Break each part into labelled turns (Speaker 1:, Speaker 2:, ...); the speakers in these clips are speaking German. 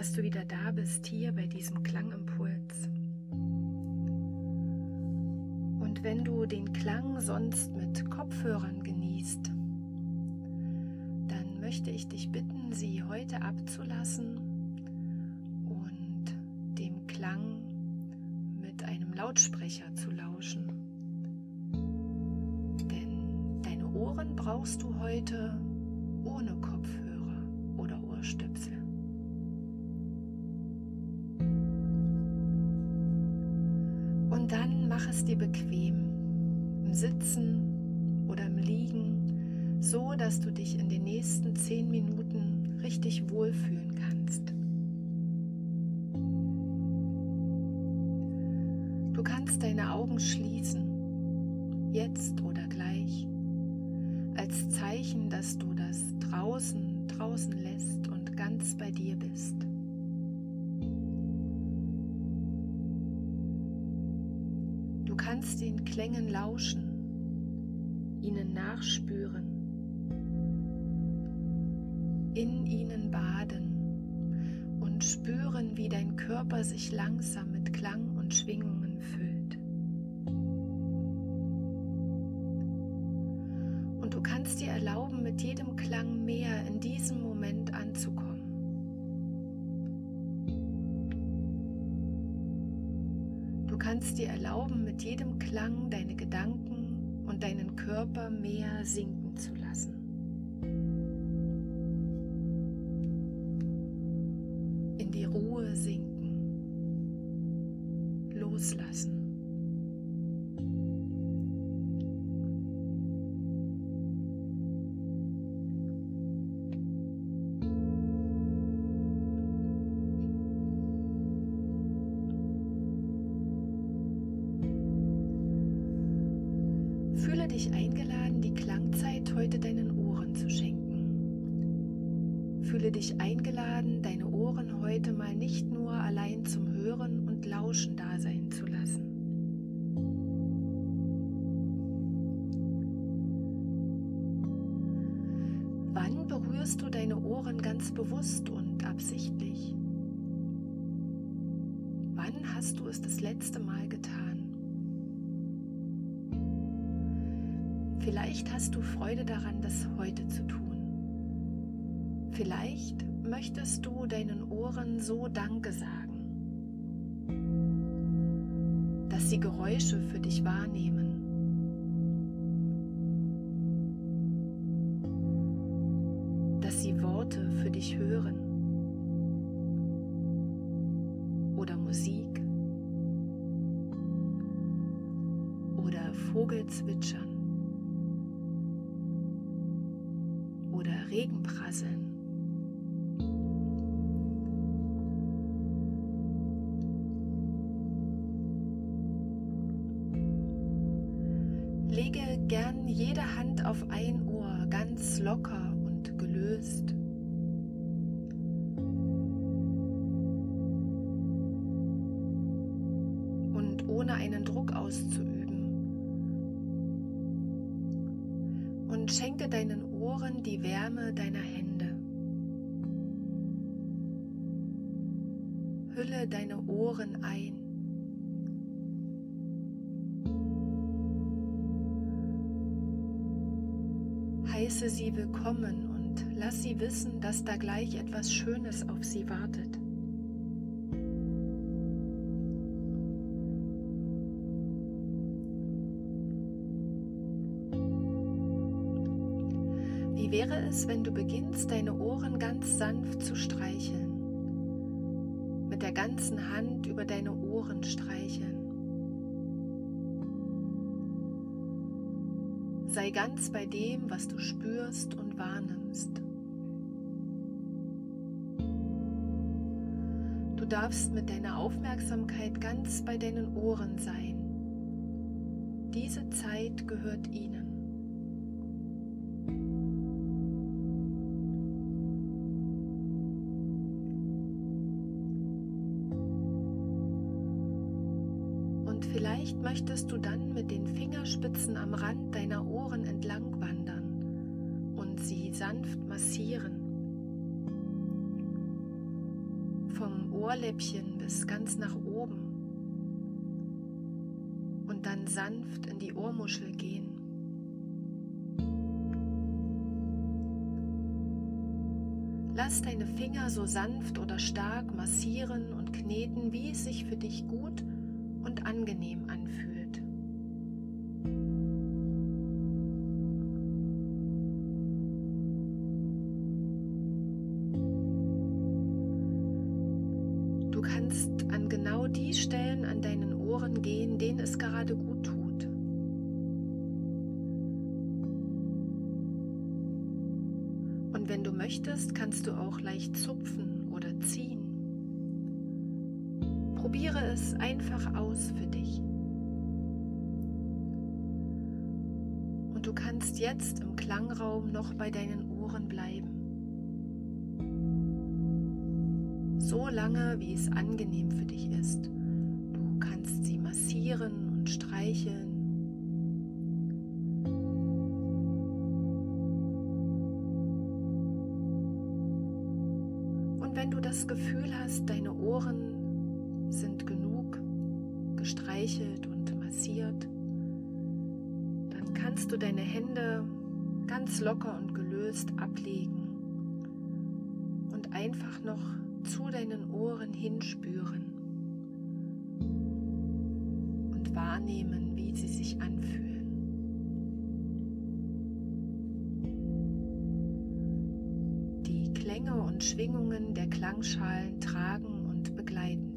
Speaker 1: dass du wieder da bist hier bei diesem Klangimpuls. Und wenn du den Klang sonst mit Kopfhörern genießt, dann möchte ich dich bitten, sie heute abzulassen und dem Klang mit einem Lautsprecher zu lauschen. Denn deine Ohren brauchst du heute ohne Kopfhörer oder Ohrstöpsel. Es dir bequem, im Sitzen oder im Liegen, so dass du dich in den nächsten zehn Minuten richtig wohlfühlen kannst. Du kannst deine Augen schließen, jetzt oder gleich, als Zeichen, dass du das draußen draußen lässt und ganz bei dir bist. Kannst den Klängen lauschen, ihnen nachspüren, in ihnen baden und spüren, wie dein Körper sich langsam mit Klang und Schwingungen füllt. Kannst dir erlauben, mit jedem Klang deine Gedanken und deinen Körper mehr sinken zu lassen. In die Ruhe sinken, loslassen. Dich eingeladen, die Klangzeit heute deinen Ohren zu schenken. Fühle dich eingeladen, deine Ohren heute mal nicht nur allein zum Hören und Lauschen da sein zu lassen. Wann berührst du deine Ohren ganz bewusst und absichtlich? Wann hast du es das letzte Mal getan? Vielleicht hast du Freude daran, das heute zu tun. Vielleicht möchtest du deinen Ohren so Danke sagen, dass sie Geräusche für dich wahrnehmen. Dass sie Worte für dich hören oder Musik oder Vogelzwitschern. Oder Regenprasseln. Lege gern jede Hand auf ein Ohr ganz locker und gelöst. Deinen Ohren die Wärme deiner Hände. Hülle deine Ohren ein. Heiße sie willkommen und lass sie wissen, dass da gleich etwas Schönes auf sie wartet. Wäre es, wenn du beginnst, deine Ohren ganz sanft zu streicheln? Mit der ganzen Hand über deine Ohren streicheln. Sei ganz bei dem, was du spürst und wahrnimmst. Du darfst mit deiner Aufmerksamkeit ganz bei deinen Ohren sein. Diese Zeit gehört ihnen. Möchtest du dann mit den Fingerspitzen am Rand deiner Ohren entlang wandern und sie sanft massieren. Ohrläppchen bis ganz nach oben und dann sanft in die Ohrmuschel gehen. Lass deine Finger so sanft oder stark massieren und kneten, wie es sich für dich gut und angenehm anfühlt. Du kannst an genau die Stellen an deinen Ohren gehen, denen es gerade gut tut. wenn du möchtest, kannst du auch leicht zupfen es einfach aus für dich. Und du kannst jetzt im Klangraum noch bei deinen Ohren bleiben. So lange, wie es angenehm für dich ist. Du kannst sie massieren und streicheln kannst du deine Hände ganz locker und gelöst ablegen und einfach noch zu deinen Ohren hinspüren und wahrnehmen, wie sie sich anfühlen. Klänge und Schwingungen der Klangschalen tragen und begleiten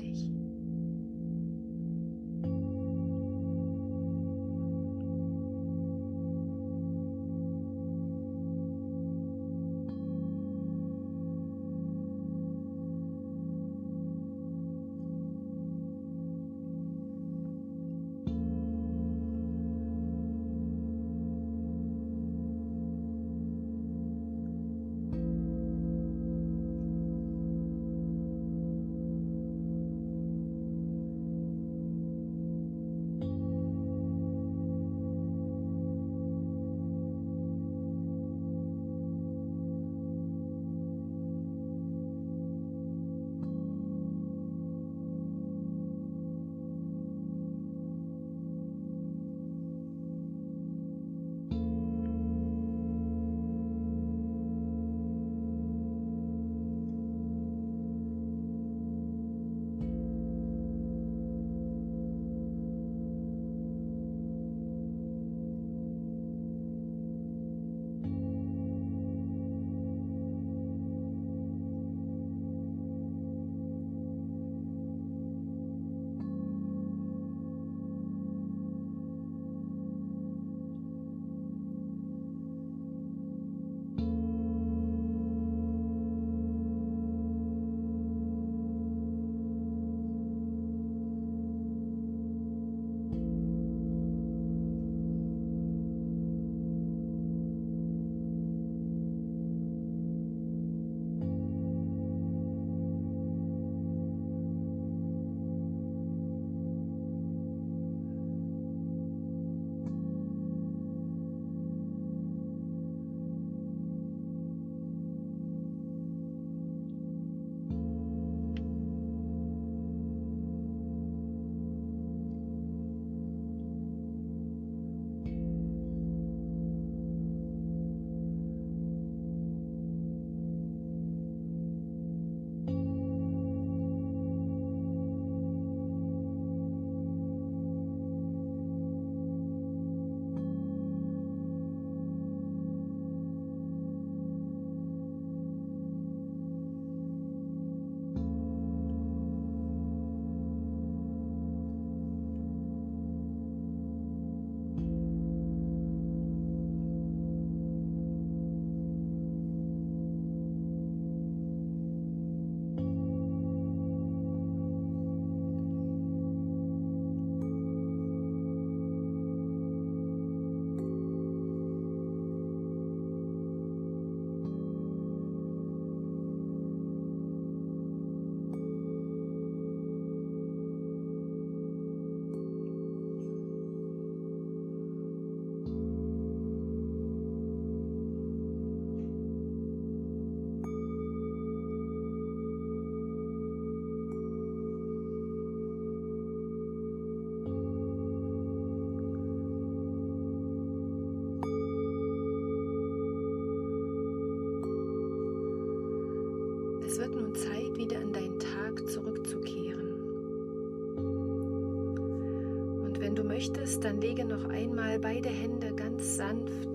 Speaker 1: wenn du möchtest, dann lege noch einmal beide Hände ganz sanft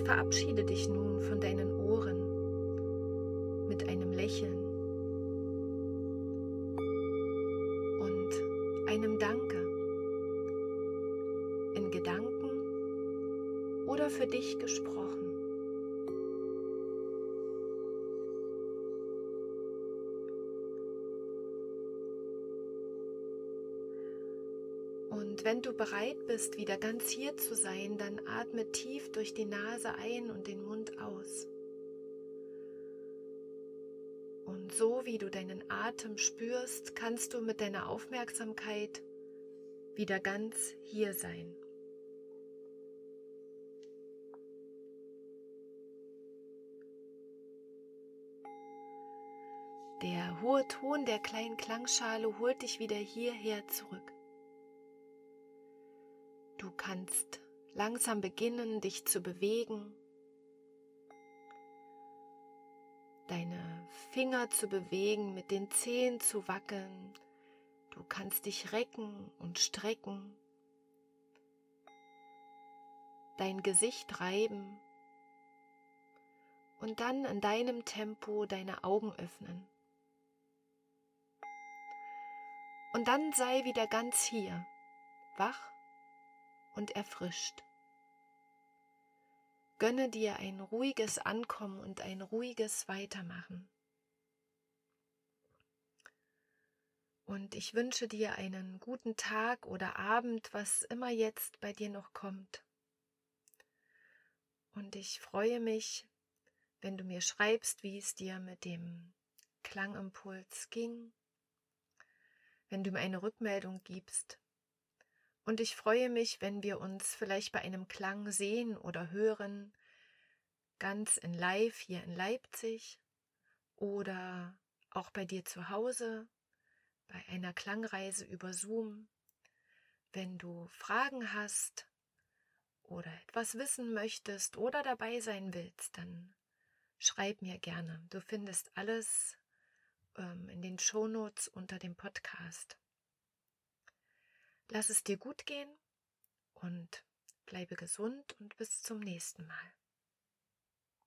Speaker 1: Verabschiede dich nun von deinen Ohren mit einem Lächeln Und wenn du bereit bist, wieder ganz hier zu sein, dann atme tief durch die Nase ein und den Mund aus. Und so wie du deinen Atem spürst, kannst du mit deiner Aufmerksamkeit wieder ganz hier sein. Der hohe Ton der kleinen Klangschale holt dich wieder hierher zurück. Du kannst langsam beginnen, dich zu bewegen, deine Finger zu bewegen, mit den Zehen zu wackeln. Du kannst dich recken und strecken, dein Gesicht reiben und dann in deinem Tempo deine Augen öffnen. Und dann sei wieder ganz hier, wach und erfrischt. Gönne dir ein ruhiges Ankommen und ein ruhiges Weitermachen. Und ich wünsche dir einen guten Tag oder Abend, was immer jetzt bei dir noch kommt. Und ich freue mich, wenn du mir schreibst, wie es dir mit dem Klangimpuls ging, wenn du mir eine Rückmeldung gibst. Und ich freue mich, wenn wir uns vielleicht bei einem Klang sehen oder hören, ganz in Live hier in Leipzig oder auch bei dir zu Hause, bei einer Klangreise über Zoom. Wenn du Fragen hast oder etwas wissen möchtest oder dabei sein willst, dann schreib mir gerne. Du findest alles ähm, in den Shownotes unter dem Podcast. Lass es dir gut gehen und bleibe gesund und bis zum nächsten Mal.